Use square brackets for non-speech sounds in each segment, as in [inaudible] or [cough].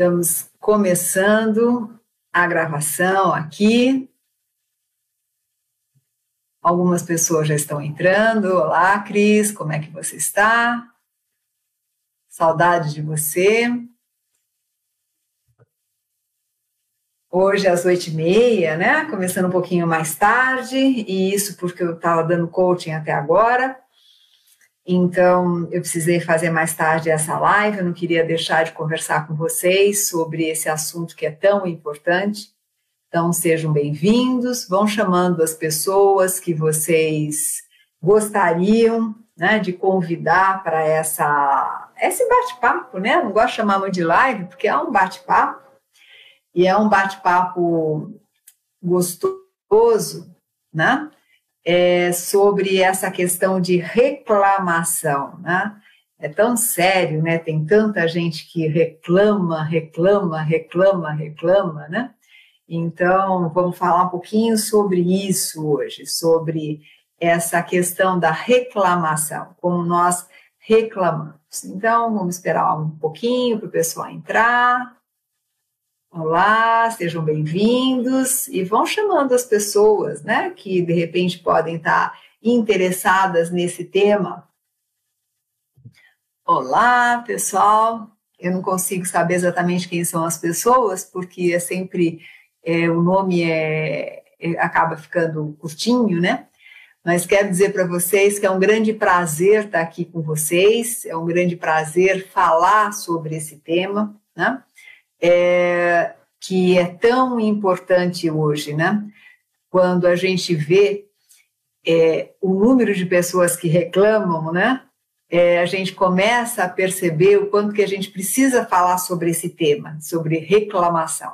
Estamos começando a gravação aqui. Algumas pessoas já estão entrando. Olá, Cris, como é que você está? Saudade de você. Hoje às oito e meia, né? Começando um pouquinho mais tarde, e isso porque eu estava dando coaching até agora. Então, eu precisei fazer mais tarde essa live, eu não queria deixar de conversar com vocês sobre esse assunto que é tão importante. Então, sejam bem-vindos, vão chamando as pessoas que vocês gostariam né, de convidar para essa esse bate-papo, né? Não gosto de chamar muito de live, porque é um bate-papo e é um bate-papo gostoso, né? É sobre essa questão de reclamação, né? É tão sério, né? Tem tanta gente que reclama, reclama, reclama, reclama, né? Então, vamos falar um pouquinho sobre isso hoje, sobre essa questão da reclamação, como nós reclamamos. Então, vamos esperar um pouquinho para o pessoal entrar. Olá, sejam bem-vindos e vão chamando as pessoas, né, que de repente podem estar interessadas nesse tema. Olá, pessoal. Eu não consigo saber exatamente quem são as pessoas, porque é sempre é, o nome é, é, acaba ficando curtinho, né? Mas quero dizer para vocês que é um grande prazer estar aqui com vocês, é um grande prazer falar sobre esse tema, né? É, que é tão importante hoje, né? Quando a gente vê é, o número de pessoas que reclamam, né? É, a gente começa a perceber o quanto que a gente precisa falar sobre esse tema, sobre reclamação.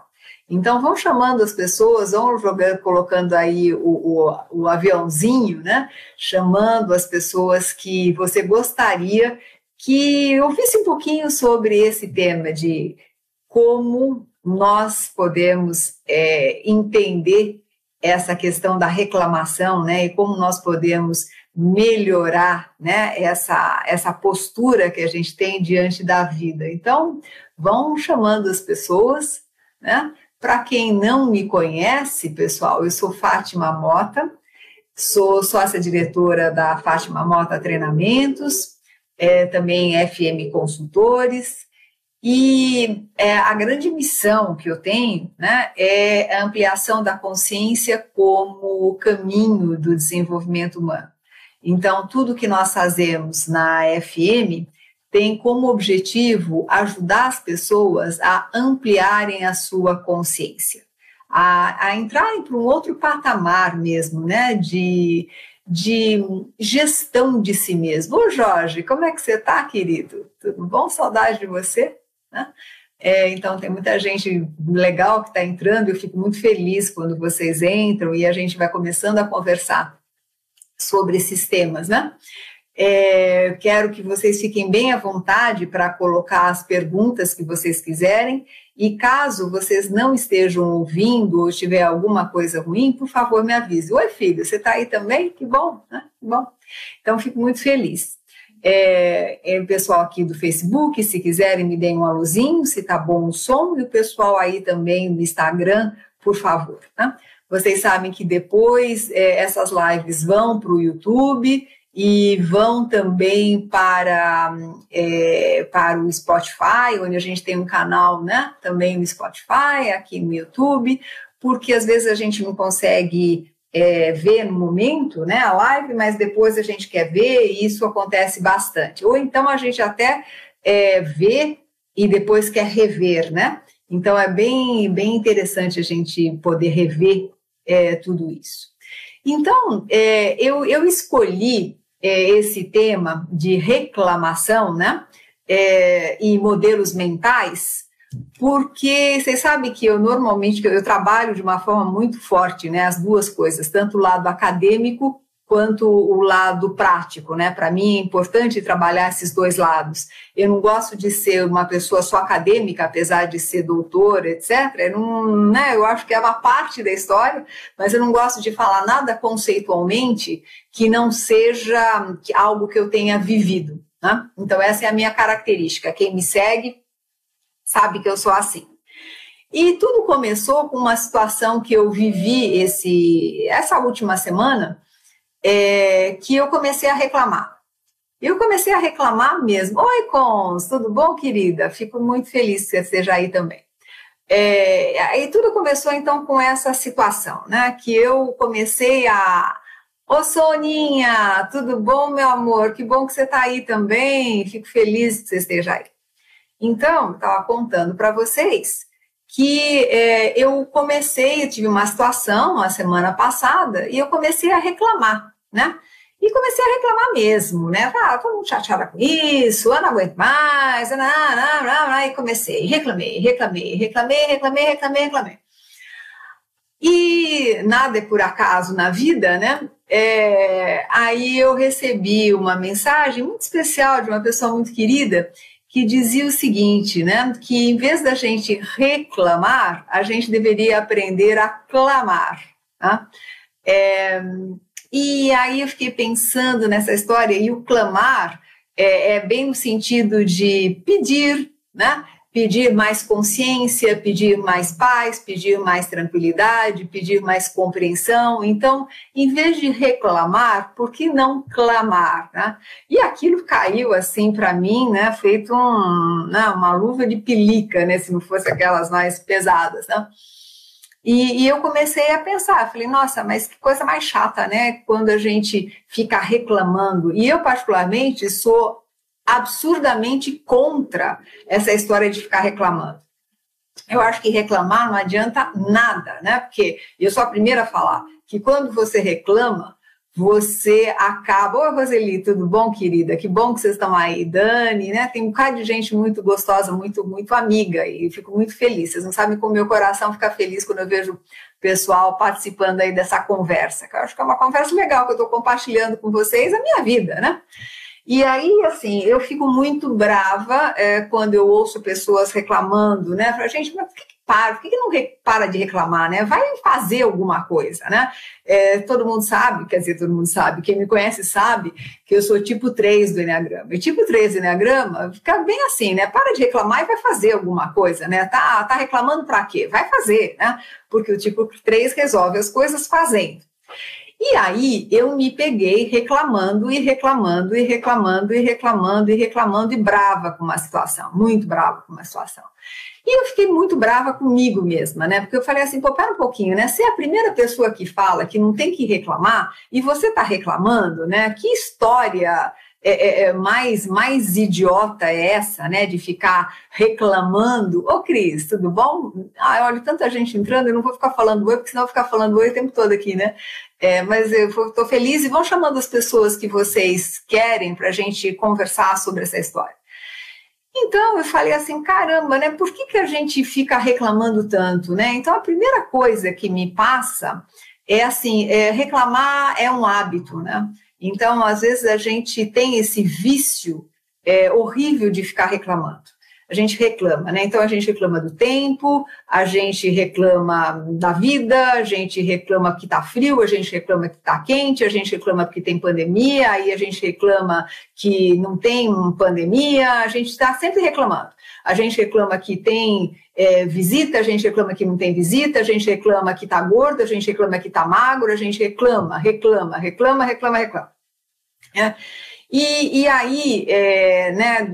Então, vão chamando as pessoas, vão jogando, colocando aí o, o, o aviãozinho, né? Chamando as pessoas que você gostaria que ouvisse um pouquinho sobre esse tema de como nós podemos é, entender essa questão da reclamação, né, e como nós podemos melhorar, né, essa, essa postura que a gente tem diante da vida. Então, vão chamando as pessoas, né, para quem não me conhece, pessoal, eu sou Fátima Mota, sou sócia-diretora da Fátima Mota Treinamentos, é, também FM Consultores, e é, a grande missão que eu tenho né, é a ampliação da consciência como caminho do desenvolvimento humano. Então, tudo que nós fazemos na FM tem como objetivo ajudar as pessoas a ampliarem a sua consciência, a, a entrarem para um outro patamar mesmo, né, de, de gestão de si mesmo. Ô Jorge, como é que você está, querido? Tudo bom? Saudade de você? Né? É, então, tem muita gente legal que está entrando, eu fico muito feliz quando vocês entram e a gente vai começando a conversar sobre esses temas, né? É, quero que vocês fiquem bem à vontade para colocar as perguntas que vocês quiserem. E caso vocês não estejam ouvindo ou tiver alguma coisa ruim, por favor, me avise. Oi, filho, você está aí também? Que bom, né? Que bom. Então, fico muito feliz. É, é, o pessoal aqui do Facebook, se quiserem, me deem um alôzinho, se tá bom o som, e o pessoal aí também no Instagram, por favor. Tá? Vocês sabem que depois é, essas lives vão para o YouTube e vão também para, é, para o Spotify, onde a gente tem um canal né, também no Spotify, aqui no YouTube, porque às vezes a gente não consegue é, ver no momento, né, a live, mas depois a gente quer ver e isso acontece bastante. Ou então a gente até é, vê e depois quer rever, né? Então é bem, bem interessante a gente poder rever é, tudo isso. Então, é, eu, eu escolhi é, esse tema de reclamação, né? É, e modelos mentais, porque vocês sabem que eu normalmente eu trabalho de uma forma muito forte, né, as duas coisas, tanto o lado acadêmico quanto o lado prático, né? Para mim é importante trabalhar esses dois lados. Eu não gosto de ser uma pessoa só acadêmica, apesar de ser doutora, etc. Eu, não, né, eu acho que é uma parte da história, mas eu não gosto de falar nada conceitualmente que não seja algo que eu tenha vivido. Né? Então, essa é a minha característica. Quem me segue sabe que eu sou assim. E tudo começou com uma situação que eu vivi esse, essa última semana, é, que eu comecei a reclamar. Eu comecei a reclamar mesmo. Oi, Cons, tudo bom, querida? Fico muito feliz que você esteja aí também. É, e tudo começou então com essa situação, né? Que eu comecei a. Ô Soninha, tudo bom, meu amor? Que bom que você está aí também. Fico feliz que você esteja aí. Então, estava contando para vocês que é, eu comecei, eu tive uma situação a semana passada e eu comecei a reclamar, né? E comecei a reclamar mesmo, né? Ah, todo mundo chateada com isso, eu não aguento mais, não, não, não, e comecei, reclamei, reclamei, reclamei, reclamei, reclamei, reclamei. E nada é por acaso na vida, né? É, aí eu recebi uma mensagem muito especial de uma pessoa muito querida que dizia o seguinte, né? Que em vez da gente reclamar, a gente deveria aprender a clamar. Tá? É, e aí eu fiquei pensando nessa história, e o clamar é, é bem no sentido de pedir, né? Pedir mais consciência, pedir mais paz, pedir mais tranquilidade, pedir mais compreensão. Então, em vez de reclamar, por que não clamar? Né? E aquilo caiu assim para mim, né, feito um, né, uma luva de pelica, né, se não fosse aquelas mais pesadas. Né? E, e, eu comecei a pensar, falei, nossa, mas que coisa mais chata, né? Quando a gente fica reclamando. E eu, particularmente, sou absurdamente contra essa história de ficar reclamando. Eu acho que reclamar não adianta nada, né? Porque eu sou a primeira a falar que quando você reclama, você acaba. Oi, Roseli, tudo bom, querida? Que bom que vocês estão aí. Dani, né? Tem um bocado de gente muito gostosa, muito, muito amiga, e fico muito feliz. Vocês não sabem como meu coração fica feliz quando eu vejo o pessoal participando aí dessa conversa, que eu acho que é uma conversa legal que eu estou compartilhando com vocês a minha vida, né? E aí, assim, eu fico muito brava é, quando eu ouço pessoas reclamando, né? Pra gente, mas por que, que para? Por que, que não para de reclamar, né? Vai fazer alguma coisa, né? É, todo mundo sabe, quer dizer, todo mundo sabe, quem me conhece sabe que eu sou tipo 3 do Enneagrama. E tipo 3 do Enneagrama fica bem assim, né? Para de reclamar e vai fazer alguma coisa, né? Tá, tá reclamando para quê? Vai fazer, né? Porque o tipo 3 resolve as coisas fazendo. E aí eu me peguei reclamando e reclamando e reclamando e reclamando e reclamando e brava com uma situação, muito brava com uma situação. E eu fiquei muito brava comigo mesma, né? Porque eu falei assim, pô, pera um pouquinho, né? Você é a primeira pessoa que fala que não tem que reclamar e você tá reclamando, né? Que história é, é, é, mais, mais idiota é essa, né? De ficar reclamando. Ô, Cris, tudo bom? Ah, olha, tanta gente entrando, eu não vou ficar falando oi, porque senão eu vou ficar falando oi o tempo todo aqui, né? É, mas eu estou feliz e vão chamando as pessoas que vocês querem para a gente conversar sobre essa história. Então eu falei assim, caramba, né? Por que, que a gente fica reclamando tanto, né? Então a primeira coisa que me passa é assim, é, reclamar é um hábito, né? Então, às vezes, a gente tem esse vício é, horrível de ficar reclamando. A gente reclama, né? Então, a gente reclama do tempo, a gente reclama da vida, a gente reclama que está frio, a gente reclama que está quente, a gente reclama que tem pandemia, aí a gente reclama que não tem pandemia, a gente está sempre reclamando. A gente reclama que tem é, visita, a gente reclama que não tem visita, a gente reclama que está gordo, a gente reclama que está magro, a gente reclama, reclama, reclama, reclama, reclama. É. E, e aí, é, né,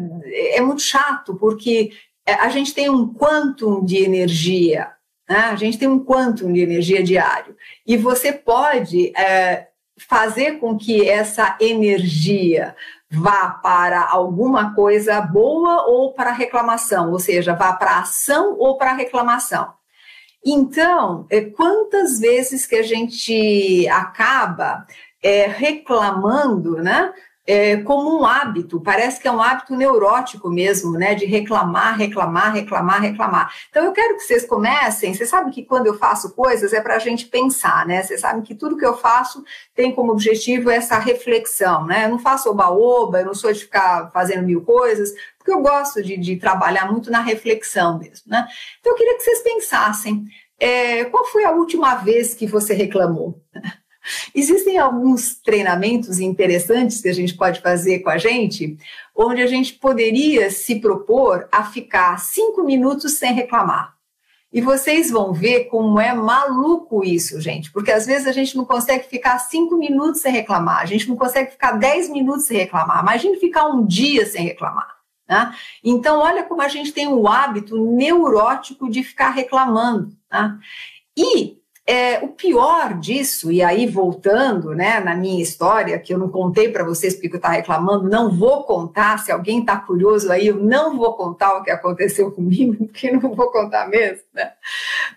é muito chato, porque a gente tem um quantum de energia, né? a gente tem um quantum de energia diário, e você pode é, fazer com que essa energia vá para alguma coisa boa ou para reclamação, ou seja, vá para ação ou para reclamação. Então, é, quantas vezes que a gente acaba é, reclamando, né? É, como um hábito, parece que é um hábito neurótico mesmo, né? De reclamar, reclamar, reclamar, reclamar. Então eu quero que vocês comecem. Você sabe que quando eu faço coisas é para a gente pensar, né? Vocês sabem que tudo que eu faço tem como objetivo essa reflexão, né? Eu não faço oba-oba, eu não sou de ficar fazendo mil coisas, porque eu gosto de, de trabalhar muito na reflexão mesmo, né? Então eu queria que vocês pensassem. É, qual foi a última vez que você reclamou? Existem alguns treinamentos interessantes que a gente pode fazer com a gente, onde a gente poderia se propor a ficar cinco minutos sem reclamar. E vocês vão ver como é maluco isso, gente, porque às vezes a gente não consegue ficar cinco minutos sem reclamar, a gente não consegue ficar dez minutos sem reclamar. Imagine ficar um dia sem reclamar. Né? Então, olha como a gente tem o hábito neurótico de ficar reclamando. Né? E é, o pior disso, e aí voltando né, na minha história, que eu não contei para vocês porque eu estava reclamando, não vou contar, se alguém está curioso aí, eu não vou contar o que aconteceu [laughs] comigo, porque não vou contar mesmo. Né?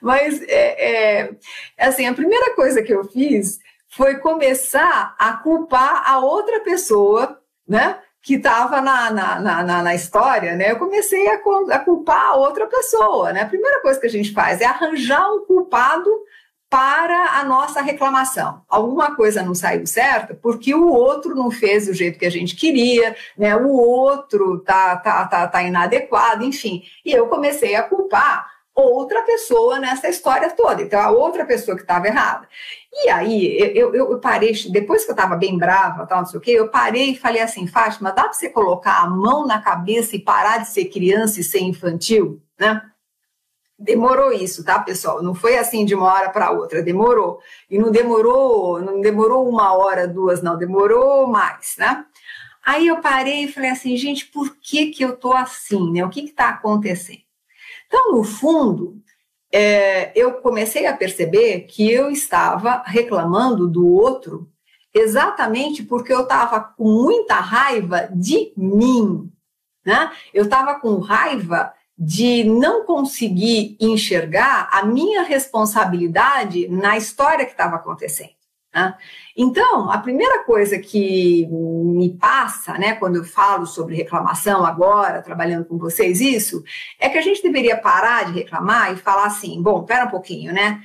Mas, é, é, assim, a primeira coisa que eu fiz foi começar a culpar a outra pessoa, né? que estava na, na, na, na, história, né? Eu comecei a, a culpar a outra pessoa, né? A primeira coisa que a gente faz é arranjar um culpado para a nossa reclamação. Alguma coisa não saiu certa porque o outro não fez do jeito que a gente queria, né? O outro tá, tá, tá, tá inadequado, enfim. E eu comecei a culpar outra pessoa nessa história toda. Então, a outra pessoa que estava errada. E aí, eu, eu, eu, parei, depois que eu estava bem brava, tal, não sei o quê, eu parei e falei assim, Fátima, dá para você colocar a mão na cabeça e parar de ser criança e ser infantil, né? Demorou isso, tá, pessoal? Não foi assim de uma hora para outra, demorou. E não demorou, não demorou uma hora, duas, não, demorou mais, né? Aí eu parei e falei assim, gente, por que que eu tô assim, né? O que que tá acontecendo? Então, no fundo, é, eu comecei a perceber que eu estava reclamando do outro exatamente porque eu estava com muita raiva de mim, né? Eu estava com raiva de não conseguir enxergar a minha responsabilidade na história que estava acontecendo. Né? Então, a primeira coisa que me passa, né, quando eu falo sobre reclamação agora, trabalhando com vocês, isso, é que a gente deveria parar de reclamar e falar assim: bom, pera um pouquinho, né?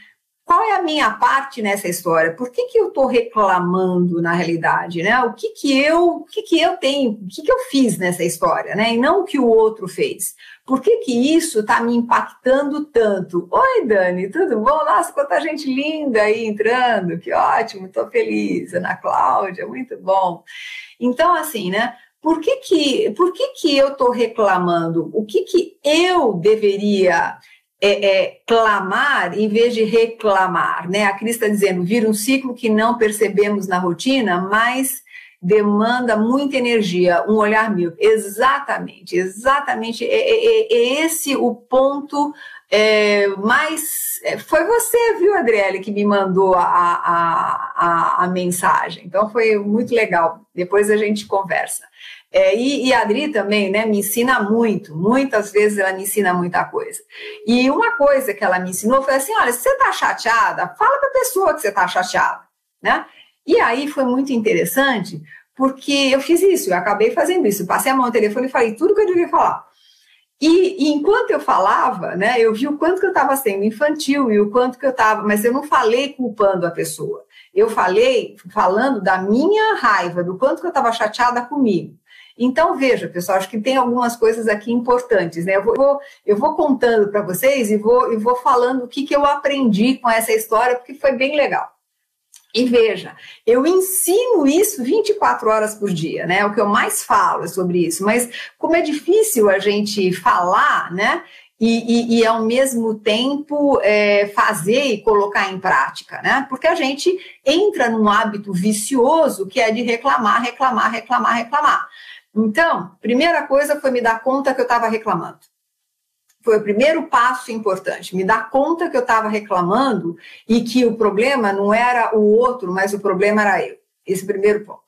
Qual é a minha parte nessa história? Por que, que eu estou reclamando na realidade, né? O que que eu, o que que eu tenho, o que que eu fiz nessa história, né? E não o que o outro fez. Por que que isso está me impactando tanto? Oi, Dani, tudo bom? Nossa, quanta gente linda aí entrando, que ótimo, estou feliz. Ana Cláudia, muito bom. Então, assim, né? Por que que, por que, que eu estou reclamando? O que que eu deveria é, é, clamar em vez de reclamar, né? A Cris está dizendo, vira um ciclo que não percebemos na rotina, mas demanda muita energia, um olhar mil. Exatamente, exatamente. É, é, é, é esse o ponto é, mais. É, foi você, viu, Adriele, que me mandou a, a, a, a mensagem. Então foi muito legal. Depois a gente conversa. É, e, e, a Adri também, né, me ensina muito, muitas vezes ela me ensina muita coisa. E uma coisa que ela me ensinou foi assim: olha, se você está chateada, fala para a pessoa que você está chateada, né? E aí foi muito interessante, porque eu fiz isso, eu acabei fazendo isso, passei a mão no telefone e falei tudo que eu devia falar. E, e enquanto eu falava, né, eu vi o quanto que eu estava sendo infantil e o quanto que eu estava, mas eu não falei culpando a pessoa. Eu falei falando da minha raiva, do quanto que eu estava chateada comigo. Então, veja, pessoal, acho que tem algumas coisas aqui importantes, né? Eu vou, eu vou contando para vocês e vou, e vou falando o que, que eu aprendi com essa história, porque foi bem legal. E veja, eu ensino isso 24 horas por dia, né? O que eu mais falo é sobre isso, mas como é difícil a gente falar, né? E, e, e ao mesmo tempo é, fazer e colocar em prática, né? Porque a gente entra num hábito vicioso que é de reclamar, reclamar, reclamar, reclamar. Então, primeira coisa foi me dar conta que eu estava reclamando. Foi o primeiro passo importante, me dar conta que eu estava reclamando e que o problema não era o outro, mas o problema era eu. Esse primeiro ponto.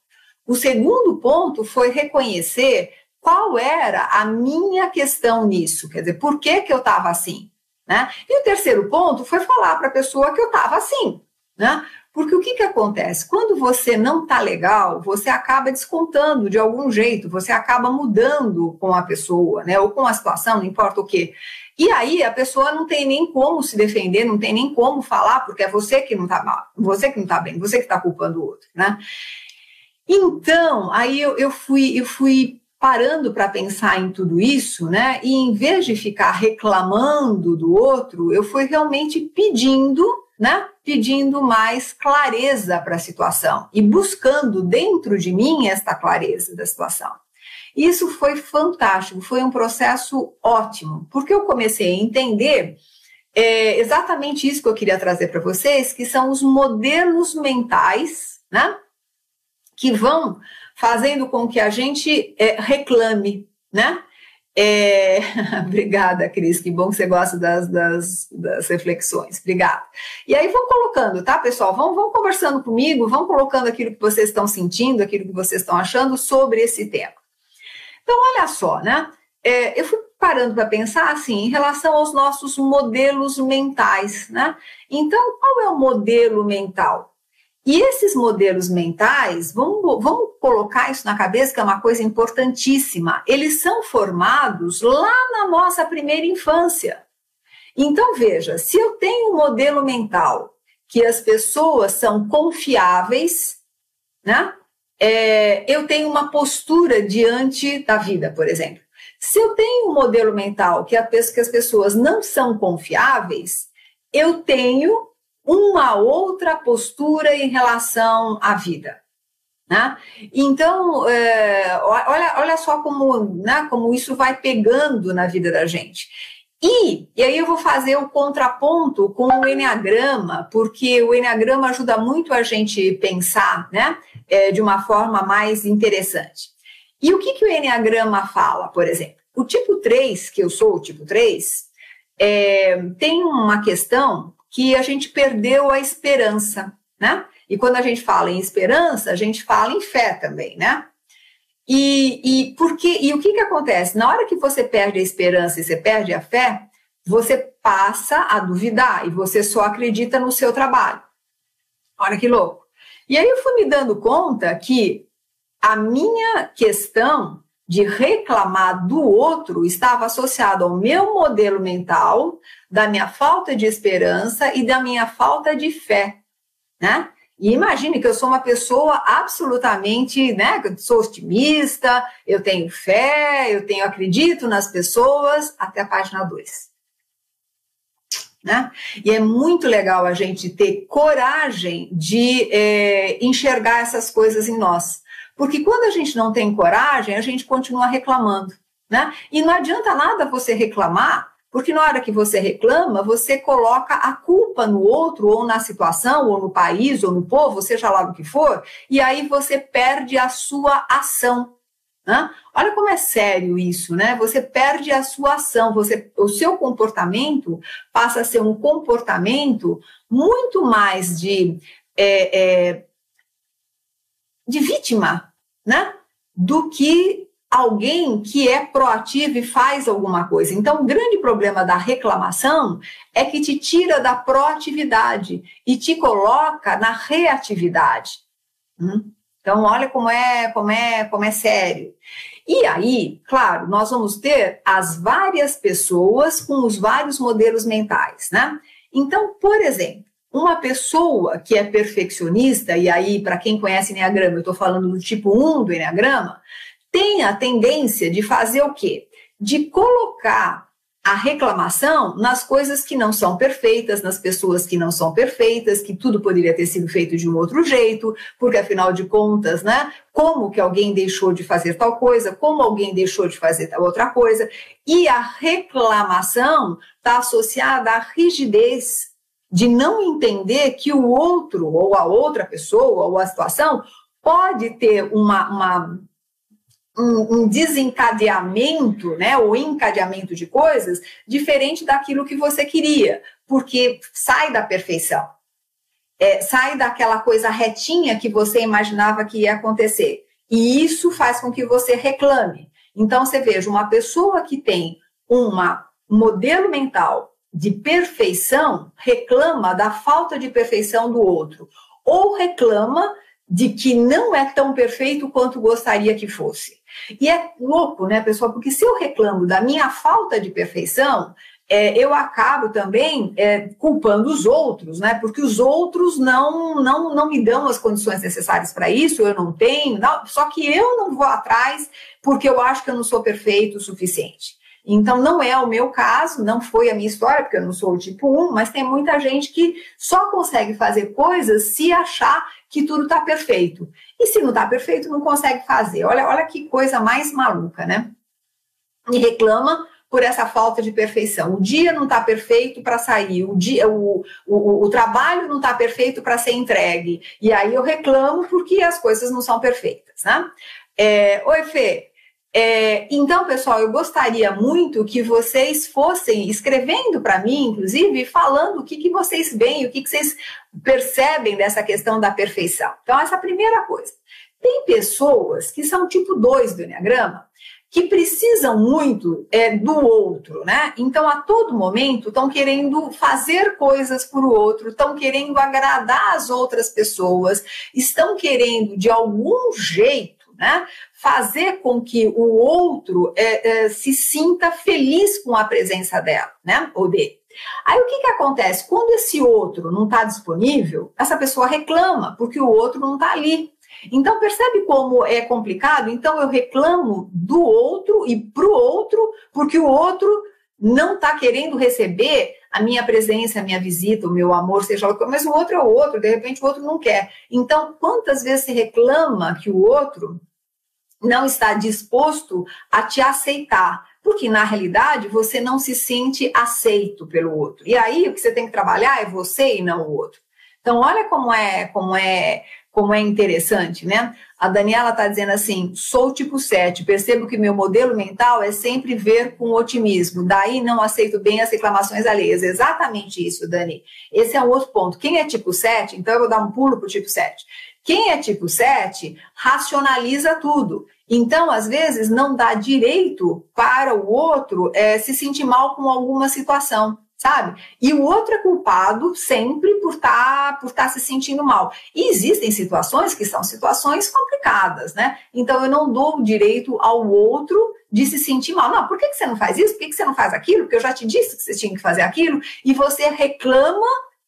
O segundo ponto foi reconhecer qual era a minha questão nisso, quer dizer, por que, que eu estava assim. Né? E o terceiro ponto foi falar para a pessoa que eu estava assim. Né? Porque o que, que acontece? Quando você não está legal, você acaba descontando de algum jeito, você acaba mudando com a pessoa, né? Ou com a situação, não importa o quê. E aí a pessoa não tem nem como se defender, não tem nem como falar, porque é você que não está mal, você que não está bem, você que está culpando o outro, né? Então, aí eu, eu fui, eu fui parando para pensar em tudo isso, né? E em vez de ficar reclamando do outro, eu fui realmente pedindo né, pedindo mais clareza para a situação e buscando dentro de mim esta clareza da situação. Isso foi fantástico, foi um processo ótimo, porque eu comecei a entender é, exatamente isso que eu queria trazer para vocês, que são os modelos mentais, né, que vão fazendo com que a gente é, reclame, né? É... [laughs] Obrigada, Cris, que bom que você gosta das, das, das, reflexões. Obrigada. E aí vão colocando, tá, pessoal? Vão, vão conversando comigo, vão colocando aquilo que vocês estão sentindo, aquilo que vocês estão achando sobre esse tema. Então, olha só, né? É, eu fui parando para pensar assim, em relação aos nossos modelos mentais, né? Então, qual é o modelo mental? E esses modelos mentais, vamos, vamos colocar isso na cabeça, que é uma coisa importantíssima, eles são formados lá na nossa primeira infância. Então, veja, se eu tenho um modelo mental que as pessoas são confiáveis, né? É, eu tenho uma postura diante da vida, por exemplo. Se eu tenho um modelo mental que, a, que as pessoas não são confiáveis, eu tenho uma outra postura em relação à vida. Né? Então, é, olha, olha só como, né, como isso vai pegando na vida da gente. E, e aí eu vou fazer o contraponto com o Enneagrama, porque o Enneagrama ajuda muito a gente pensar né, é, de uma forma mais interessante. E o que, que o Enneagrama fala, por exemplo? O tipo 3, que eu sou o tipo 3, é, tem uma questão que a gente perdeu a esperança, né? E quando a gente fala em esperança, a gente fala em fé também, né? E, e, porque, e o que, que acontece? Na hora que você perde a esperança e você perde a fé, você passa a duvidar e você só acredita no seu trabalho. Olha que louco. E aí eu fui me dando conta que a minha questão de reclamar do outro estava associado ao meu modelo mental, da minha falta de esperança e da minha falta de fé, né? E imagine que eu sou uma pessoa absolutamente, né? Sou otimista, eu tenho fé, eu tenho acredito nas pessoas, até a página 2. Né? E é muito legal a gente ter coragem de é, enxergar essas coisas em nós. Porque quando a gente não tem coragem, a gente continua reclamando. Né? E não adianta nada você reclamar, porque na hora que você reclama, você coloca a culpa no outro, ou na situação, ou no país, ou no povo, seja lá o que for, e aí você perde a sua ação. Né? Olha como é sério isso, né? Você perde a sua ação, você, o seu comportamento passa a ser um comportamento muito mais de, é, é, de vítima, né? Do que alguém que é proativo e faz alguma coisa. Então, o grande problema da reclamação é que te tira da proatividade e te coloca na reatividade. Hum? Então, olha como é, como é, como é sério. E aí, claro, nós vamos ter as várias pessoas com os vários modelos mentais, né? Então, por exemplo, uma pessoa que é perfeccionista, e aí, para quem conhece Enneagrama, eu estou falando do tipo 1 do Enneagrama, tem a tendência de fazer o quê? De colocar a reclamação nas coisas que não são perfeitas, nas pessoas que não são perfeitas, que tudo poderia ter sido feito de um outro jeito, porque afinal de contas, né, como que alguém deixou de fazer tal coisa, como alguém deixou de fazer tal outra coisa, e a reclamação está associada à rigidez de não entender que o outro, ou a outra pessoa, ou a situação, pode ter uma, uma um, um, desencadeamento, né, ou encadeamento de coisas diferente daquilo que você queria, porque sai da perfeição, é, sai daquela coisa retinha que você imaginava que ia acontecer. E isso faz com que você reclame. Então, você veja, uma pessoa que tem um modelo mental de perfeição reclama da falta de perfeição do outro, ou reclama de que não é tão perfeito quanto gostaria que fosse. E é louco, né, pessoal? Porque se eu reclamo da minha falta de perfeição, é, eu acabo também é, culpando os outros, né? Porque os outros não, não, não me dão as condições necessárias para isso, eu não tenho, não, só que eu não vou atrás porque eu acho que eu não sou perfeito o suficiente. Então, não é o meu caso, não foi a minha história, porque eu não sou o tipo 1, mas tem muita gente que só consegue fazer coisas se achar que tudo está perfeito. E se não está perfeito, não consegue fazer. Olha, olha que coisa mais maluca, né? E reclama por essa falta de perfeição. O dia não está perfeito para sair, o, dia, o, o, o trabalho não está perfeito para ser entregue. E aí eu reclamo porque as coisas não são perfeitas. Né? É, Oi, Fê. É, então, pessoal, eu gostaria muito que vocês fossem escrevendo para mim, inclusive, falando o que, que vocês veem, o que, que vocês percebem dessa questão da perfeição. Então, essa é a primeira coisa. Tem pessoas que são tipo 2 do Enneagrama, que precisam muito é, do outro, né? Então, a todo momento, estão querendo fazer coisas para o outro, estão querendo agradar as outras pessoas, estão querendo, de algum jeito, né, fazer com que o outro é, é, se sinta feliz com a presença dela, né, ou dele. Aí o que, que acontece? Quando esse outro não está disponível, essa pessoa reclama porque o outro não está ali. Então, percebe como é complicado? Então, eu reclamo do outro e para o outro, porque o outro não está querendo receber a minha presença, a minha visita, o meu amor, seja lá, mas o outro é o outro, de repente o outro não quer. Então, quantas vezes se reclama que o outro não está disposto a te aceitar? Porque na realidade você não se sente aceito pelo outro. E aí o que você tem que trabalhar é você e não o outro. Então, olha como é, como é como é interessante, né? A Daniela está dizendo assim: sou tipo 7, percebo que meu modelo mental é sempre ver com otimismo, daí não aceito bem as reclamações alheias. Exatamente isso, Dani. Esse é um outro ponto. Quem é tipo 7, então eu vou dar um pulo para o tipo 7. Quem é tipo 7 racionaliza tudo. Então, às vezes, não dá direito para o outro é, se sentir mal com alguma situação sabe? E o outro é culpado sempre por estar tá, por tá se sentindo mal. E existem situações que são situações complicadas, né? Então eu não dou direito ao outro de se sentir mal. Não, por que, que você não faz isso? Por que, que você não faz aquilo? Porque eu já te disse que você tinha que fazer aquilo, e você reclama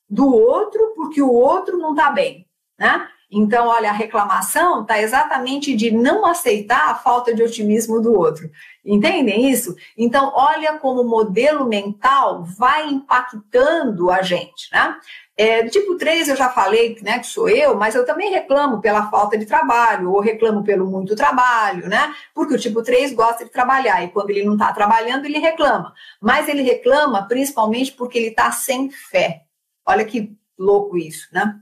do outro porque o outro não está bem, né? Então, olha, a reclamação está exatamente de não aceitar a falta de otimismo do outro. Entendem isso? Então, olha como o modelo mental vai impactando a gente, né? É, tipo 3 eu já falei né, que sou eu, mas eu também reclamo pela falta de trabalho, ou reclamo pelo muito trabalho, né? Porque o tipo 3 gosta de trabalhar, e quando ele não está trabalhando, ele reclama. Mas ele reclama principalmente porque ele está sem fé. Olha que louco isso, né?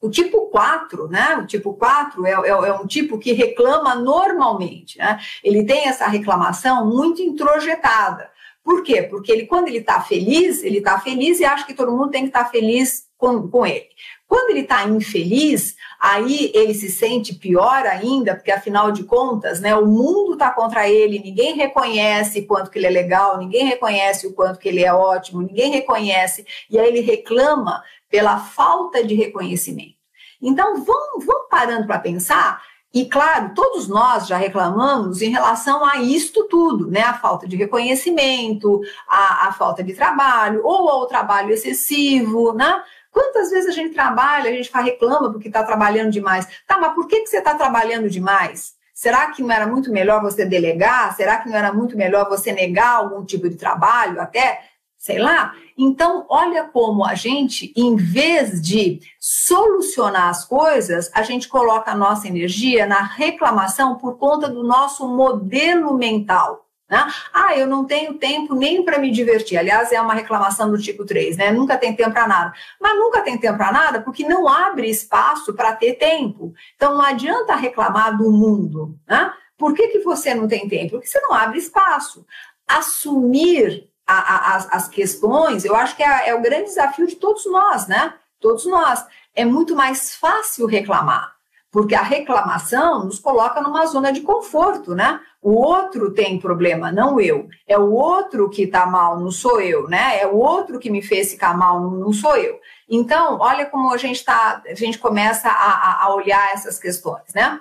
O tipo 4, né? O tipo 4 é, é, é, um tipo que reclama normalmente, né? Ele tem essa reclamação muito introjetada. Por quê? Porque ele, quando ele está feliz, ele está feliz e acha que todo mundo tem que estar tá feliz com, com ele. Quando ele está infeliz, aí ele se sente pior ainda, porque afinal de contas, né, o mundo está contra ele, ninguém reconhece quanto que ele é legal, ninguém reconhece o quanto que ele é ótimo, ninguém reconhece, e aí ele reclama pela falta de reconhecimento. Então, vamos, vamos parando para pensar e, claro, todos nós já reclamamos em relação a isto tudo, né? A falta de reconhecimento, a, a falta de trabalho, ou ao trabalho excessivo, né? Quantas vezes a gente trabalha, a gente reclama porque está trabalhando demais. Tá, mas por que, que você está trabalhando demais? Será que não era muito melhor você delegar? Será que não era muito melhor você negar algum tipo de trabalho até? sei lá. Então, olha como a gente, em vez de solucionar as coisas, a gente coloca a nossa energia na reclamação por conta do nosso modelo mental. Né? Ah, eu não tenho tempo nem para me divertir. Aliás, é uma reclamação do tipo 3, né? Nunca tem tempo para nada. Mas nunca tem tempo para nada porque não abre espaço para ter tempo. Então, não adianta reclamar do mundo. Né? Por que, que você não tem tempo? Porque você não abre espaço. Assumir a, a, as, as, questões, eu acho que é, é o grande desafio de todos nós, né? Todos nós. É muito mais fácil reclamar, porque a reclamação nos coloca numa zona de conforto, né? O outro tem problema, não eu. É o outro que está mal, não sou eu, né? É o outro que me fez ficar mal, não, não sou eu. Então, olha como a gente tá, a gente começa a, a olhar essas questões, né?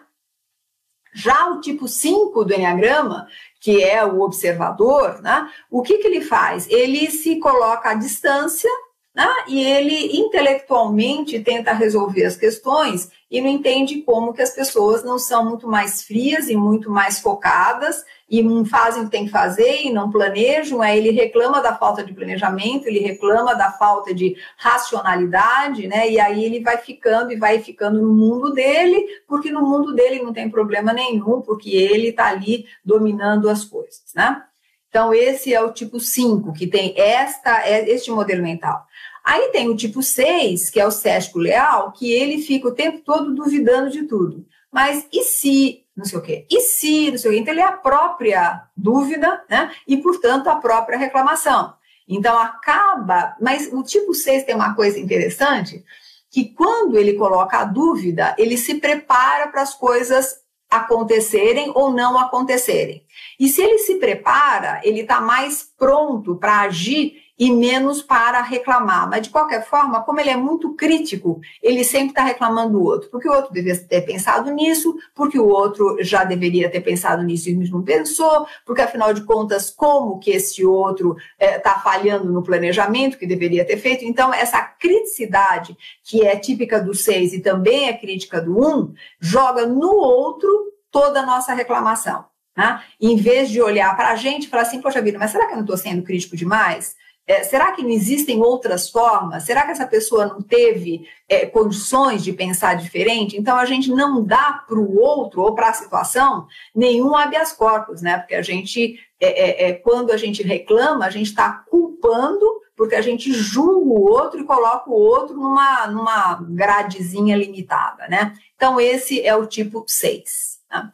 Já o tipo 5 do Enneagrama, que é o observador, né, o que, que ele faz? Ele se coloca à distância, né? e ele intelectualmente tenta resolver as questões e não entende como que as pessoas não são muito mais frias e muito mais focadas e não fazem o que tem que fazer e não planejam, aí ele reclama da falta de planejamento, ele reclama da falta de racionalidade, né? E aí ele vai ficando e vai ficando no mundo dele, porque no mundo dele não tem problema nenhum, porque ele está ali dominando as coisas, né? Então, esse é o tipo 5, que tem esta, é este modelo mental. Aí tem o tipo 6, que é o cético leal, que ele fica o tempo todo duvidando de tudo. Mas e se, não sei o quê? E se, não sei o quê? Então, ele é a própria dúvida, né? E, portanto, a própria reclamação. Então, acaba. Mas o tipo 6 tem uma coisa interessante, que quando ele coloca a dúvida, ele se prepara para as coisas acontecerem ou não acontecerem. E se ele se prepara, ele está mais pronto para agir e menos para reclamar. Mas, de qualquer forma, como ele é muito crítico, ele sempre está reclamando do outro, porque o outro deveria ter pensado nisso, porque o outro já deveria ter pensado nisso e não pensou, porque, afinal de contas, como que esse outro está é, falhando no planejamento que deveria ter feito? Então, essa criticidade, que é típica do seis e também é crítica do um, joga no outro toda a nossa reclamação. Né? Em vez de olhar para a gente e falar assim, poxa vida, mas será que eu não estou sendo crítico demais? É, será que não existem outras formas? Será que essa pessoa não teve é, condições de pensar diferente? Então a gente não dá para o outro ou para a situação nenhum habeas corpus, né? Porque a gente, é, é, é quando a gente reclama, a gente está culpando porque a gente julga o outro e coloca o outro numa, numa gradezinha limitada, né? Então esse é o tipo 6. Né?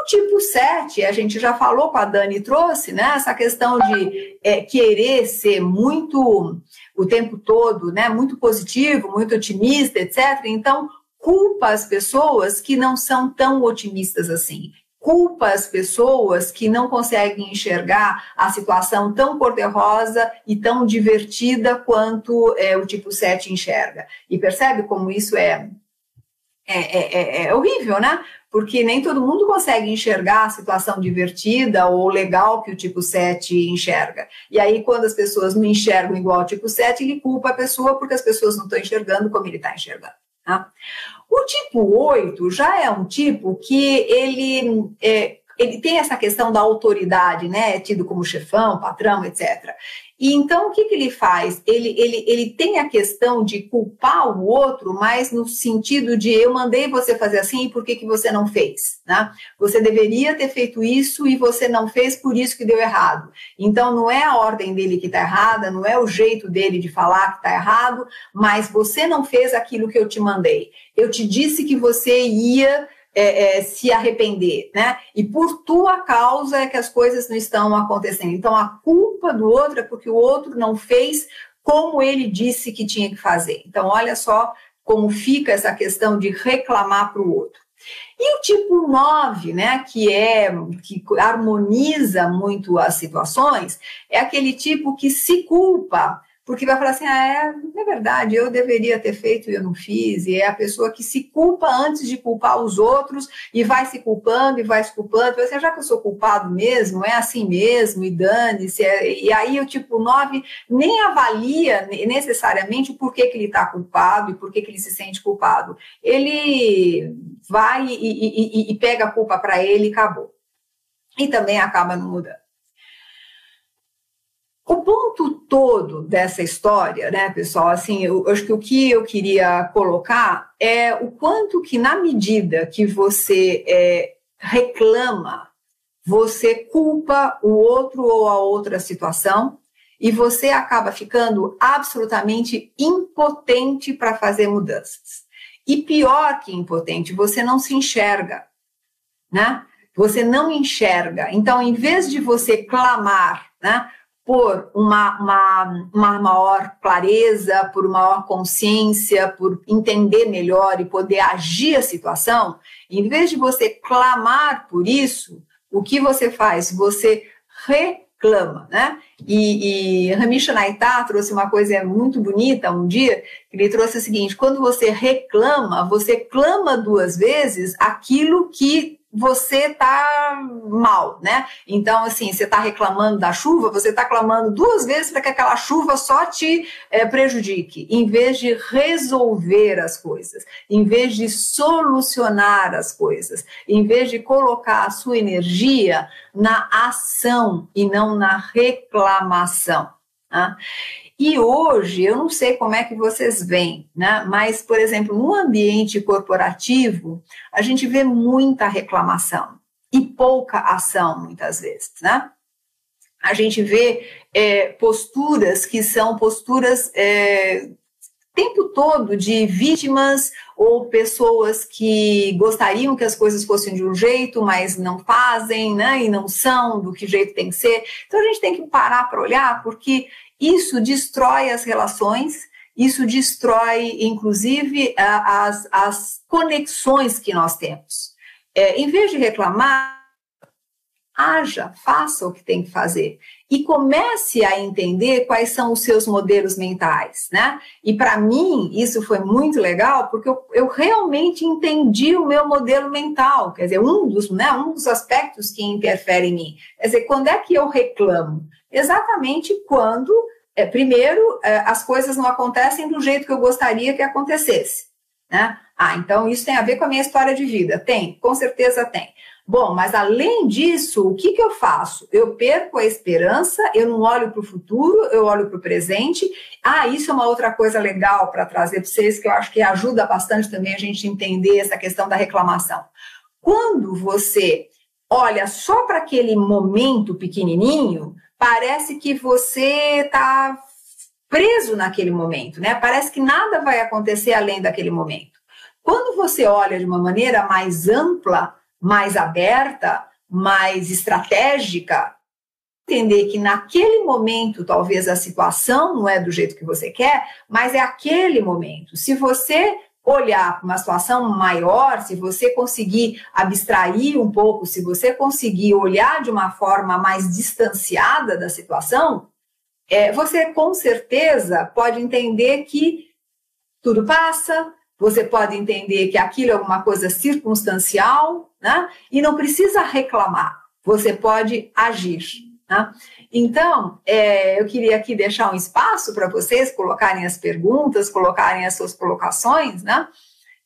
O tipo 7, a gente já falou com a Dani, trouxe, né? Essa questão de é, querer ser muito o tempo todo, né? Muito positivo, muito otimista, etc. Então, culpa as pessoas que não são tão otimistas assim. Culpa as pessoas que não conseguem enxergar a situação tão cor-de-rosa e tão divertida quanto é, o tipo 7 enxerga. E percebe como isso é é, é, é, é, horrível, né? Porque nem todo mundo consegue enxergar a situação divertida ou legal que o tipo 7 enxerga. E aí, quando as pessoas não enxergam igual ao tipo 7, ele culpa a pessoa porque as pessoas não estão enxergando como ele está enxergando. Tá? O tipo 8 já é um tipo que ele é, ele tem essa questão da autoridade, né? É tido como chefão, patrão, etc. E então o que, que ele faz? Ele, ele, ele tem a questão de culpar o outro, mas no sentido de eu mandei você fazer assim e por que, que você não fez? Né? Você deveria ter feito isso e você não fez, por isso que deu errado. Então não é a ordem dele que está errada, não é o jeito dele de falar que está errado, mas você não fez aquilo que eu te mandei. Eu te disse que você ia é, é, se arrepender, né? E por tua causa é que as coisas não estão acontecendo. Então a culpa do outro é porque o outro não fez como ele disse que tinha que fazer. Então olha só como fica essa questão de reclamar para o outro. E o tipo 9, né, que é que harmoniza muito as situações, é aquele tipo que se culpa porque vai falar assim: ah, é, é verdade, eu deveria ter feito e eu não fiz, e é a pessoa que se culpa antes de culpar os outros e vai se culpando e vai se culpando, assim, já que eu sou culpado mesmo, é assim mesmo, e dane-se, é, e aí o tipo 9 nem avalia necessariamente o porquê que ele está culpado e por que ele se sente culpado. Ele vai e, e, e, e pega a culpa para ele e acabou. E também acaba não mudando. O ponto todo dessa história, né, pessoal, assim, eu, acho que o que eu queria colocar é o quanto que, na medida que você é, reclama, você culpa o outro ou a outra situação e você acaba ficando absolutamente impotente para fazer mudanças. E pior que impotente, você não se enxerga, né? Você não enxerga. Então, em vez de você clamar, né? Por uma, uma, uma maior clareza, por maior consciência, por entender melhor e poder agir a situação, em vez de você clamar por isso, o que você faz? Você reclama, né? E, e Ramesh Naitá trouxe uma coisa muito bonita um dia, ele trouxe o seguinte, quando você reclama, você clama duas vezes aquilo que você está mal, né? Então, assim, você está reclamando da chuva, você está clamando duas vezes para que aquela chuva só te é, prejudique, em vez de resolver as coisas, em vez de solucionar as coisas, em vez de colocar a sua energia na ação e não na reclamação. Tá? E hoje, eu não sei como é que vocês veem, né? mas, por exemplo, no ambiente corporativo, a gente vê muita reclamação e pouca ação, muitas vezes. Né? A gente vê é, posturas que são posturas é, tempo todo de vítimas ou pessoas que gostariam que as coisas fossem de um jeito, mas não fazem, né? E não são do que jeito tem que ser. Então a gente tem que parar para olhar, porque isso destrói as relações, isso destrói, inclusive, as, as conexões que nós temos. É, em vez de reclamar, haja, faça o que tem que fazer e comece a entender quais são os seus modelos mentais, né? E para mim isso foi muito legal porque eu, eu, realmente entendi o meu modelo mental, quer dizer, um dos, né, um dos aspectos que interfere em mim. Quer dizer, quando é que eu reclamo? Exatamente quando, é, primeiro, é, as coisas não acontecem do jeito que eu gostaria que acontecesse, né? Ah, então isso tem a ver com a minha história de vida? Tem, com certeza tem. Bom, mas além disso, o que, que eu faço? Eu perco a esperança, eu não olho para o futuro, eu olho para o presente. Ah, isso é uma outra coisa legal para trazer para vocês, que eu acho que ajuda bastante também a gente entender essa questão da reclamação. Quando você olha só para aquele momento pequenininho, parece que você está preso naquele momento, né? Parece que nada vai acontecer além daquele momento. Quando você olha de uma maneira mais ampla, mais aberta, mais estratégica, entender que naquele momento talvez a situação não é do jeito que você quer, mas é aquele momento. Se você olhar para uma situação maior, se você conseguir abstrair um pouco, se você conseguir olhar de uma forma mais distanciada da situação, é, você com certeza pode entender que tudo passa, você pode entender que aquilo é alguma coisa circunstancial, né? E não precisa reclamar, você pode agir. Né? Então, é, eu queria aqui deixar um espaço para vocês colocarem as perguntas, colocarem as suas colocações, né?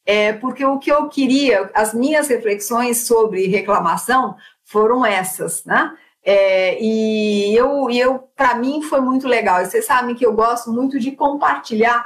É, porque o que eu queria, as minhas reflexões sobre reclamação foram essas, né? É, e eu, eu para mim foi muito legal. E vocês sabem que eu gosto muito de compartilhar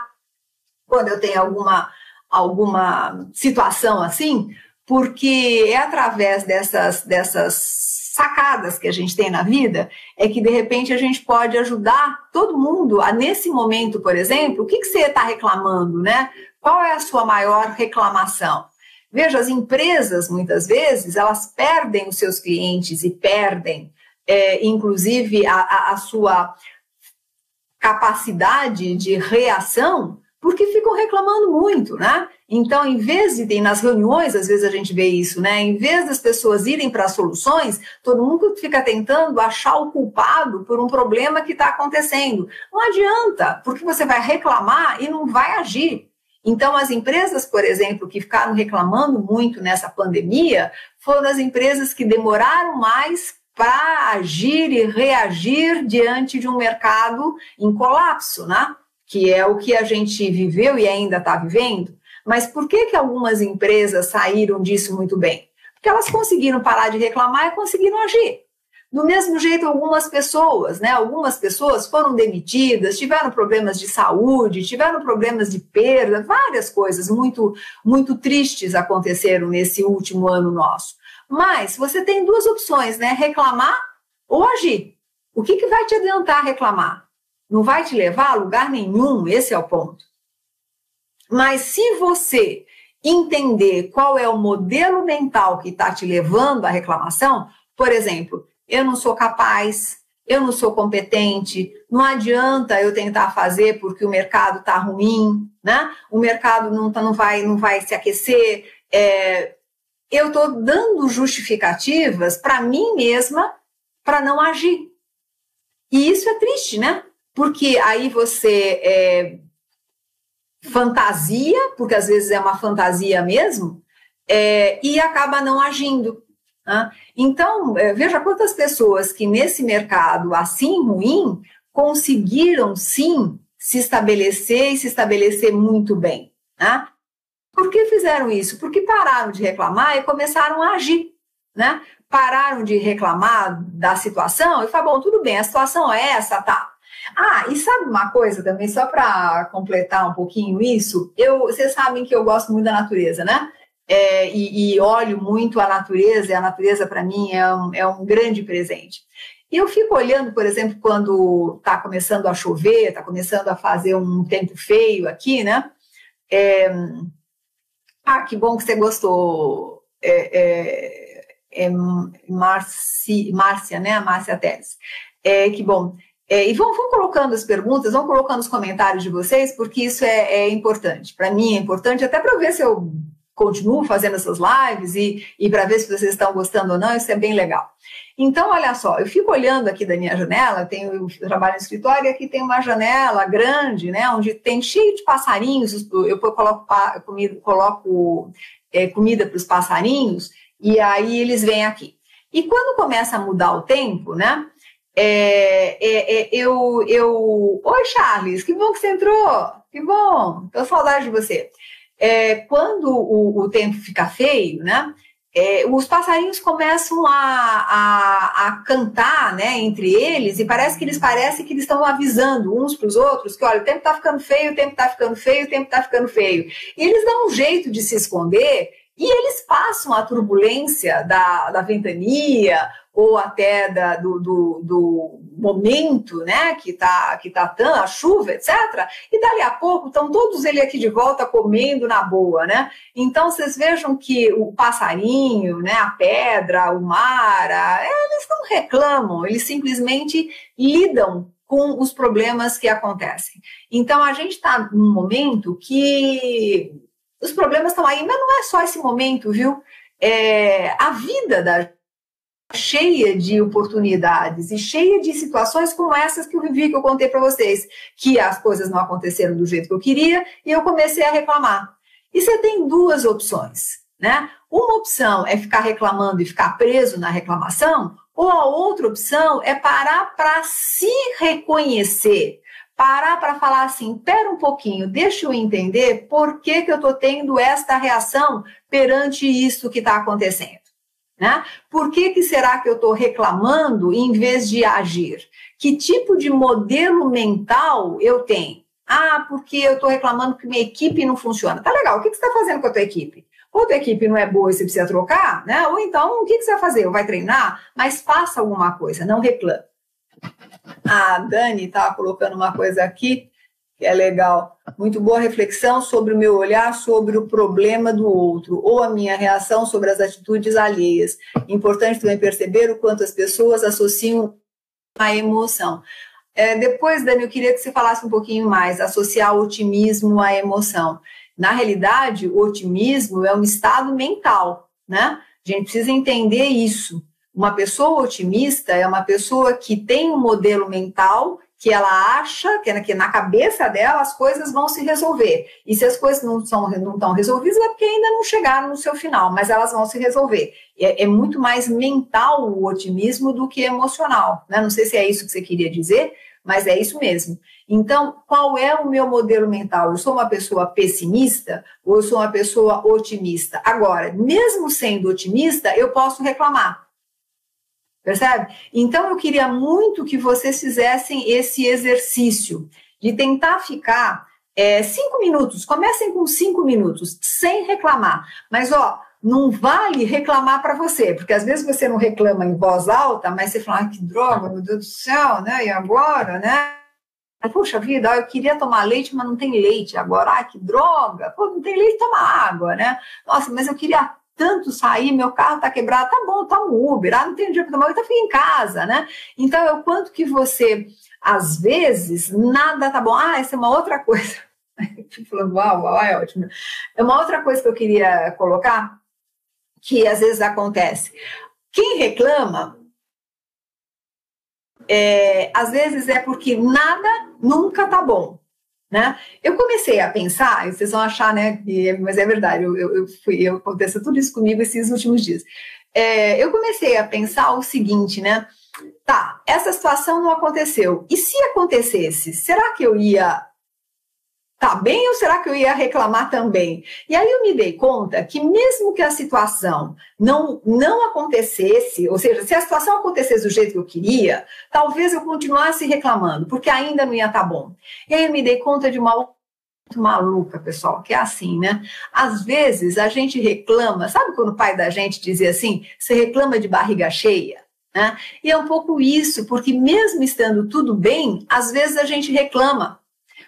quando eu tenho alguma alguma situação assim, porque é através dessas, dessas sacadas que a gente tem na vida é que de repente a gente pode ajudar todo mundo a nesse momento, por exemplo, o que, que você está reclamando, né? Qual é a sua maior reclamação? Veja, as empresas muitas vezes elas perdem os seus clientes e perdem, é, inclusive, a, a, a sua capacidade de reação porque ficam reclamando muito, né? Então, em vez de nas reuniões, às vezes a gente vê isso, né? Em vez das pessoas irem para soluções, todo mundo fica tentando achar o culpado por um problema que está acontecendo. Não adianta, porque você vai reclamar e não vai agir. Então, as empresas, por exemplo, que ficaram reclamando muito nessa pandemia, foram as empresas que demoraram mais para agir e reagir diante de um mercado em colapso, né? Que é o que a gente viveu e ainda está vivendo. Mas por que, que algumas empresas saíram disso muito bem? Porque elas conseguiram parar de reclamar e conseguiram agir. Do mesmo jeito, algumas pessoas, né? Algumas pessoas foram demitidas, tiveram problemas de saúde, tiveram problemas de perda, várias coisas muito, muito tristes aconteceram nesse último ano nosso. Mas você tem duas opções, né? Reclamar ou agir. O que, que vai te adiantar reclamar? Não vai te levar a lugar nenhum, esse é o ponto. Mas se você entender qual é o modelo mental que está te levando à reclamação, por exemplo, eu não sou capaz, eu não sou competente, não adianta eu tentar fazer porque o mercado está ruim, né? O mercado não, tá, não, vai, não vai se aquecer. É, eu estou dando justificativas para mim mesma para não agir. E isso é triste, né? Porque aí você é, fantasia, porque às vezes é uma fantasia mesmo, é, e acaba não agindo. Né? Então, é, veja quantas pessoas que nesse mercado assim ruim conseguiram sim se estabelecer e se estabelecer muito bem. Né? Por que fizeram isso? Porque pararam de reclamar e começaram a agir. Né? Pararam de reclamar da situação e falaram: bom, tudo bem, a situação é essa, tá. Ah, e sabe uma coisa também, só para completar um pouquinho isso, eu, vocês sabem que eu gosto muito da natureza, né? É, e, e, olho muito a natureza, e a natureza para mim é um, é um grande presente. E eu fico olhando, por exemplo, quando está começando a chover, está começando a fazer um tempo feio aqui, né? É, ah, que bom que você gostou, é, é, é Marci, Márcia, né? Márcia Teles. É, que bom. É, e vão, vão, colocando as perguntas, vão colocando os comentários de vocês, porque isso é, é importante. Para mim é importante, até para ver se eu continuo fazendo essas lives e, e para ver se vocês estão gostando ou não, isso é bem legal. Então, olha só, eu fico olhando aqui da minha janela, tenho, eu trabalho no escritório e aqui tem uma janela grande, né, onde tem cheio de passarinhos, eu coloco, comida, coloco é, comida para os passarinhos e aí eles vêm aqui. E quando começa a mudar o tempo, né, é, é, é, eu, eu. Oi, Charles, que bom que você entrou! Que bom! Tô saudade de você. É, quando o, o, tempo fica feio, né? É, os passarinhos começam a, a, a, cantar né, entre eles e parece que eles parecem que eles estão avisando uns para os outros que olha, o tempo está ficando feio, o tempo está ficando feio, o tempo está ficando feio. E eles dão um jeito de se esconder e eles passam a turbulência da, da ventania ou até da, do, do, do, momento, né, que tá, que tá tão, a chuva, etc. E dali a pouco estão todos eles aqui de volta comendo na boa, né? Então vocês vejam que o passarinho, né, a pedra, o mar, a, eles não reclamam, eles simplesmente lidam com os problemas que acontecem. Então a gente está num momento que os problemas estão aí, mas não é só esse momento, viu? É, a vida da cheia de oportunidades e cheia de situações como essas que eu vivi, que eu contei para vocês, que as coisas não aconteceram do jeito que eu queria e eu comecei a reclamar. E você tem duas opções, né? Uma opção é ficar reclamando e ficar preso na reclamação, ou a outra opção é parar para se reconhecer, parar para falar assim, pera um pouquinho, deixa eu entender por que, que eu estou tendo esta reação perante isso que está acontecendo. Né? Por que, que será que eu estou reclamando em vez de agir? Que tipo de modelo mental eu tenho? Ah, porque eu estou reclamando que minha equipe não funciona. Tá legal, o que, que você está fazendo com a tua equipe? Ou tua equipe não é boa e você precisa trocar, né? Ou então, o que, que você vai fazer? Vai treinar? Mas faça alguma coisa, não reclame. A Dani estava colocando uma coisa aqui que é legal. Muito boa reflexão sobre o meu olhar sobre o problema do outro, ou a minha reação sobre as atitudes alheias. Importante também perceber o quanto as pessoas associam a emoção. É, depois, Dani, eu queria que você falasse um pouquinho mais, associar o otimismo à emoção. Na realidade, o otimismo é um estado mental, né? A gente precisa entender isso. Uma pessoa otimista é uma pessoa que tem um modelo mental que ela acha que, que na cabeça dela as coisas vão se resolver. E se as coisas não, são, não estão resolvidas, é porque ainda não chegaram no seu final, mas elas vão se resolver. É, é muito mais mental o otimismo do que emocional. Né? Não sei se é isso que você queria dizer, mas é isso mesmo. Então, qual é o meu modelo mental? Eu sou uma pessoa pessimista ou eu sou uma pessoa otimista? Agora, mesmo sendo otimista, eu posso reclamar. Percebe? Então eu queria muito que vocês fizessem esse exercício de tentar ficar é, cinco minutos. Comecem com cinco minutos, sem reclamar. Mas ó, não vale reclamar para você, porque às vezes você não reclama em voz alta, mas você fala, ah, que droga, meu Deus do céu, né? E agora, né? Puxa vida, eu queria tomar leite, mas não tem leite agora. Ah, que droga! Pô, não tem leite, toma água, né? Nossa, mas eu queria tanto sair, meu carro está quebrado, tá bom, tá no Uber, ah, não tem dinheiro para tomar, então fica em casa, né? Então, é o quanto que você, às vezes, nada tá bom. Ah, essa é uma outra coisa. [laughs] Falando, uau, uau, é ótimo. É uma outra coisa que eu queria colocar, que às vezes acontece. Quem reclama, é, às vezes é porque nada nunca tá bom. Né? Eu comecei a pensar, vocês vão achar, né, que, mas é verdade, eu, eu fui, eu, aconteceu tudo isso comigo esses últimos dias. é, eu comecei a pensar o seguinte, né? Tá, essa situação não aconteceu. E se acontecesse, será que eu ia tá bem ou será que eu ia reclamar também? E aí eu me dei conta que mesmo que a situação não não acontecesse, ou seja, se a situação acontecesse do jeito que eu queria, talvez eu continuasse reclamando, porque ainda não ia estar tá bom. E aí eu me dei conta de uma muito maluca, pessoal, que é assim, né? Às vezes a gente reclama, sabe quando o pai da gente dizia assim, você reclama de barriga cheia? Né? E é um pouco isso, porque mesmo estando tudo bem, às vezes a gente reclama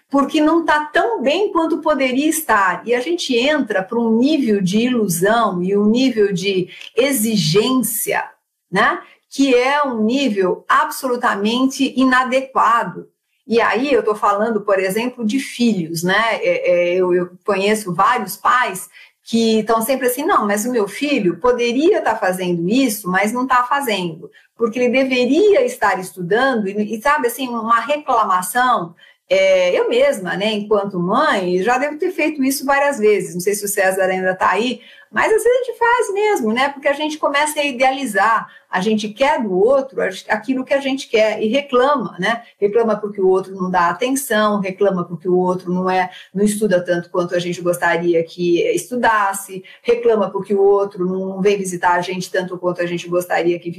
porque não está tão bem quanto poderia estar. E a gente entra para um nível de ilusão e um nível de exigência, né? Que é um nível absolutamente inadequado. E aí eu estou falando, por exemplo, de filhos, né? É, é, eu, eu conheço vários pais que estão sempre assim, não, mas o meu filho poderia estar tá fazendo isso, mas não está fazendo, porque ele deveria estar estudando, e, e sabe assim, uma reclamação é, eu mesma, né, enquanto mãe, já devo ter feito isso várias vezes. Não sei se o César ainda está aí, mas às vezes a gente faz mesmo, né? Porque a gente começa a idealizar, a gente quer do outro aquilo que a gente quer e reclama, né? Reclama porque o outro não dá atenção, reclama porque o outro não é, não estuda tanto quanto a gente gostaria que estudasse, reclama porque o outro não vem visitar a gente tanto quanto a gente gostaria que,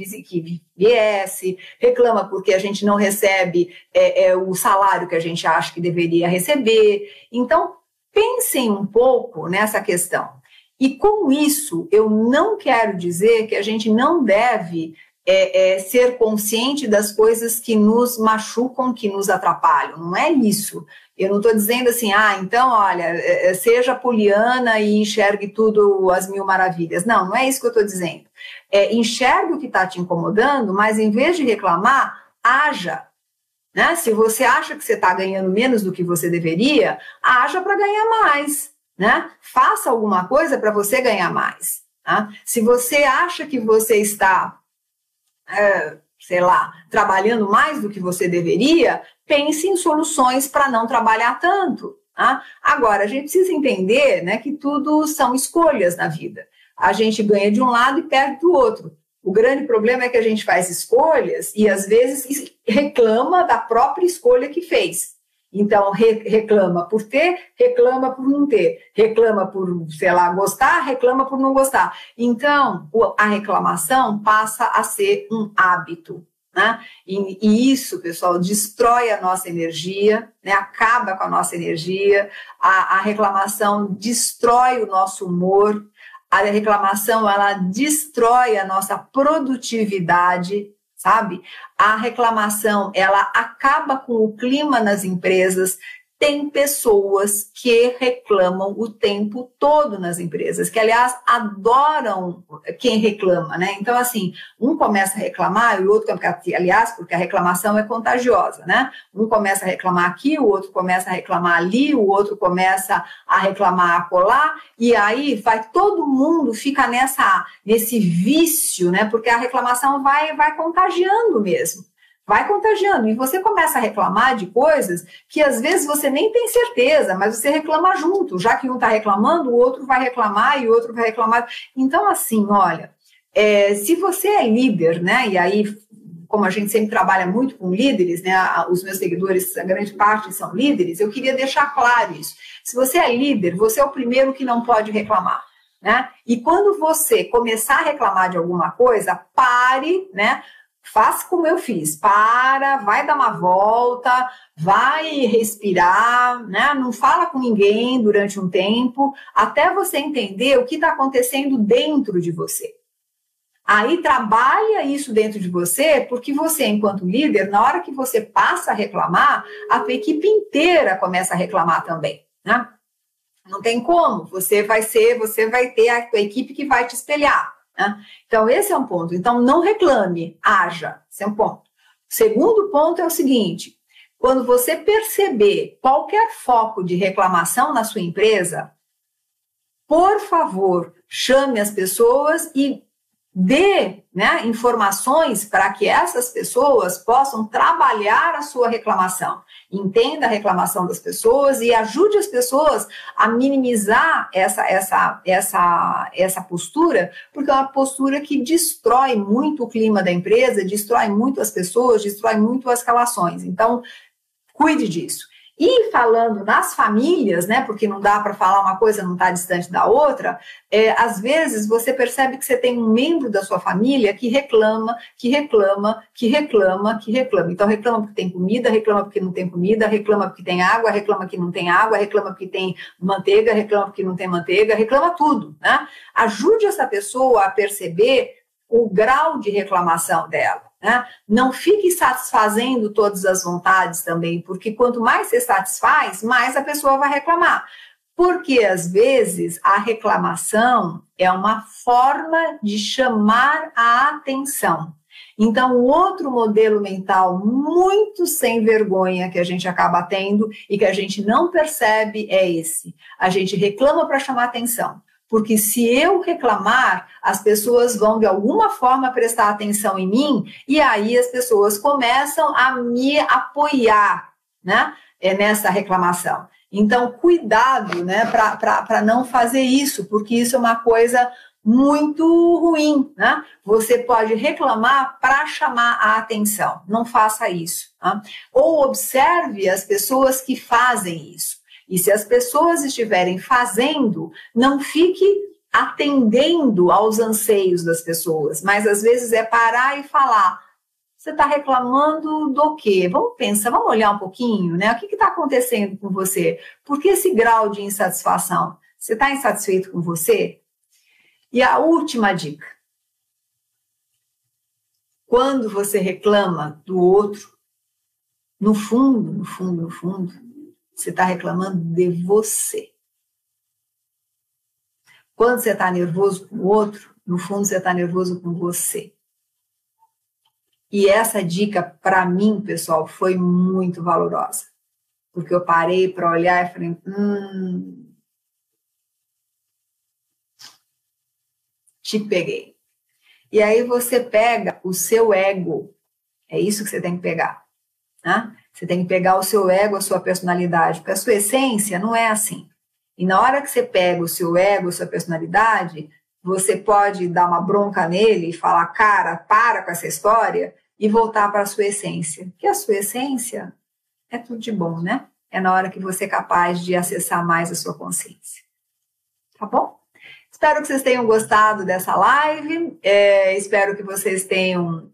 viesse, reclama porque a gente não recebe é, é, o salário que a gente acha que deveria receber. Então, pensem um pouco nessa questão. E com isso, eu não quero dizer que a gente não deve é, é, ser consciente das coisas que nos machucam, que nos atrapalham. Não é isso. Eu não estou dizendo assim, ah, então, olha, é, é, seja poliana e enxergue tudo as mil maravilhas. Não, não é isso que eu estou dizendo. É, enxergue o que está te incomodando, mas em vez de reclamar, haja. Né? Se você acha que você está ganhando menos do que você deveria, haja para ganhar mais né? Faça alguma coisa para você ganhar mais. Tá? Se você acha que você está, é, sei lá, trabalhando mais do que você deveria, pense em soluções para não trabalhar tanto. Tá? Agora, a gente precisa entender né, que tudo são escolhas na vida. A gente ganha de um lado e perde do outro. O grande problema é que a gente faz escolhas e às vezes reclama da própria escolha que fez. Então, re, reclama por ter, reclama por não ter, reclama por, sei lá, gostar, reclama por não gostar. Então, a reclamação passa a ser um hábito. Né? E, e, isso, pessoal, destrói a nossa energia, né? acaba com a nossa energia, a, a reclamação destrói o nosso humor, a reclamação ela destrói a nossa produtividade, sabe? A reclamação, ela acaba com o clima nas empresas, tem pessoas que reclamam o tempo todo nas empresas, que aliás adoram quem reclama, né? Então, assim, um começa a reclamar e o outro, aliás, porque a reclamação é contagiosa, né? Um começa a reclamar aqui, o outro começa a reclamar ali, o outro começa a reclamar acolá, e aí vai todo mundo fica nessa nesse vício, né? Porque a reclamação vai vai contagiando mesmo vai contagiando. E você começa a reclamar de coisas que às vezes você nem tem certeza, mas você reclama junto. Já que um está reclamando, o outro vai reclamar e o outro vai reclamar. Então, assim, olha, é, se você é líder, né? E aí, como a gente sempre trabalha muito com líderes, né? Os meus seguidores, a grande parte são líderes, eu queria deixar claro isso. Se você é líder, você é o primeiro que não pode reclamar. Né? E quando você começar a reclamar de alguma coisa, pare, né? Faça como eu fiz, para, vai dar uma volta, vai respirar, né? não fala com ninguém durante um tempo, até você entender o que está acontecendo dentro de você. Aí trabalha isso dentro de você, porque você, enquanto líder, na hora que você passa a reclamar, a tua equipe inteira começa a reclamar também. Né? Não tem como, você vai ser, você vai ter a tua equipe que vai te espelhar. Né? Então, esse é um ponto. Então, não reclame, haja. Esse é um ponto. Segundo ponto é o seguinte: quando você perceber qualquer foco de reclamação na sua empresa, por favor, chame as pessoas e dê né, informações para que essas pessoas possam trabalhar a sua reclamação. Entenda a reclamação das pessoas e ajude as pessoas a minimizar essa, essa, essa, essa postura, porque é uma postura que destrói muito o clima da empresa, destrói muito as pessoas, destrói muito as relações. Então, cuide disso. E falando nas famílias, né, porque não dá para falar uma coisa não está distante da outra, é, às vezes você percebe que você tem um membro da sua família que reclama, que reclama, que reclama, que reclama. Então reclama porque tem comida, reclama porque não tem comida, reclama porque tem água, reclama que não tem água, reclama porque tem manteiga, reclama porque não tem manteiga, reclama tudo, né? Ajude essa pessoa a perceber o grau de reclamação dela. Né? Não fique satisfazendo todas as vontades também, porque quanto mais você satisfaz, mais a pessoa vai reclamar. Porque às vezes a reclamação é uma forma de chamar a atenção. Então, outro modelo mental muito sem vergonha que a gente acaba tendo e que a gente não percebe é esse. A gente reclama para chamar atenção porque se eu reclamar, as pessoas vão de alguma forma prestar atenção em mim e aí as pessoas começam a me apoiar, né, é nessa reclamação. Então, cuidado, né, para não fazer isso, porque isso é uma coisa muito ruim, né? Você pode reclamar para chamar a atenção. Não faça isso. Tá? Ou observe as pessoas que fazem isso. E se as pessoas estiverem fazendo, não fique atendendo aos anseios das pessoas, mas às vezes é parar e falar. Você está reclamando do quê? Vamos pensar, vamos olhar um pouquinho, né? O que está acontecendo com você? Por que esse grau de insatisfação? Você está insatisfeito com você? E a última dica: quando você reclama do outro, no fundo, no fundo, no fundo, você está reclamando de você. Quando você está nervoso com o outro, no fundo você está nervoso com você. E essa dica, para mim, pessoal, foi muito valorosa. Porque eu parei para olhar e falei: hum. Te peguei. E aí você pega o seu ego. É isso que você tem que pegar. Né? Você tem que pegar o seu ego, a sua personalidade, porque a sua essência não é assim. E na hora que você pega o seu ego, a sua personalidade, você pode dar uma bronca nele e falar, cara, para com essa história e voltar para a sua essência. Que a sua essência é tudo de bom, né? É na hora que você é capaz de acessar mais a sua consciência. Tá bom? Espero que vocês tenham gostado dessa live. É, espero que vocês tenham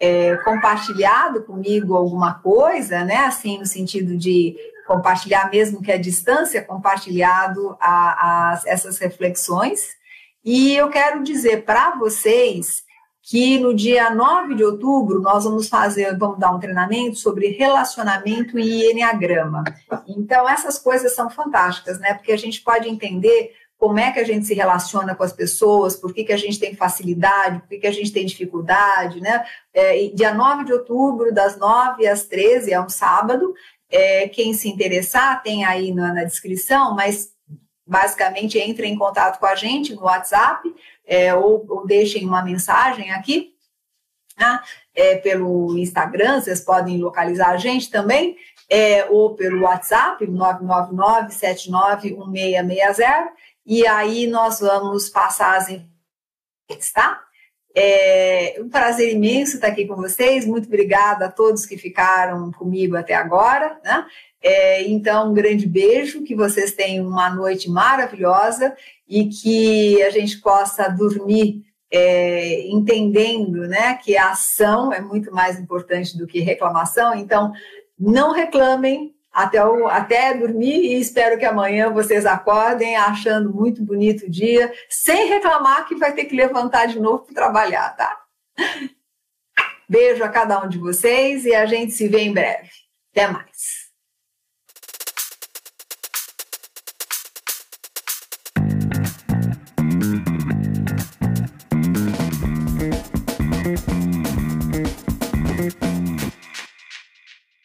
é, compartilhado comigo alguma coisa, né? Assim, no sentido de compartilhar, mesmo que a distância, compartilhado a, a essas reflexões. E eu quero dizer para vocês que no dia 9 de outubro nós vamos fazer, vamos dar um treinamento sobre relacionamento e enneagrama. Então, essas coisas são fantásticas, né? Porque a gente pode entender como é que a gente se relaciona com as pessoas, por que, que a gente tem facilidade, por que, que a gente tem dificuldade, né? É, dia 9 de outubro, das 9 às 13, é um sábado. É, quem se interessar, tem aí na, na, descrição, mas basicamente entre em contato com a gente no WhatsApp é, ou, ou deixem uma mensagem aqui. Né? É, pelo Instagram, vocês podem localizar a gente também, é, ou pelo WhatsApp, 999 791660 e aí nós vamos passar as informações, tá? É um prazer imenso estar aqui com vocês. Muito obrigada a todos que ficaram comigo até agora. Né? É, então, um grande beijo, que vocês tenham uma noite maravilhosa e que a gente possa dormir é, entendendo né, que a ação é muito mais importante do que reclamação. Então, não reclamem, até, o, até dormir e espero que amanhã vocês acordem achando muito bonito o dia, sem reclamar que vai ter que levantar de novo para trabalhar, tá? Beijo a cada um de vocês e a gente se vê em breve. Até mais.